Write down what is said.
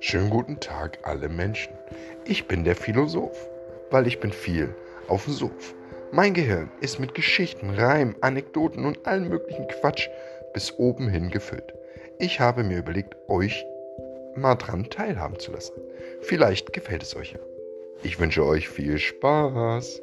Schönen guten Tag, alle Menschen. Ich bin der Philosoph, weil ich bin viel auf dem Sof. Mein Gehirn ist mit Geschichten, Reimen, Anekdoten und allen möglichen Quatsch bis oben hin gefüllt. Ich habe mir überlegt, euch mal dran teilhaben zu lassen. Vielleicht gefällt es euch ja. Ich wünsche euch viel Spaß.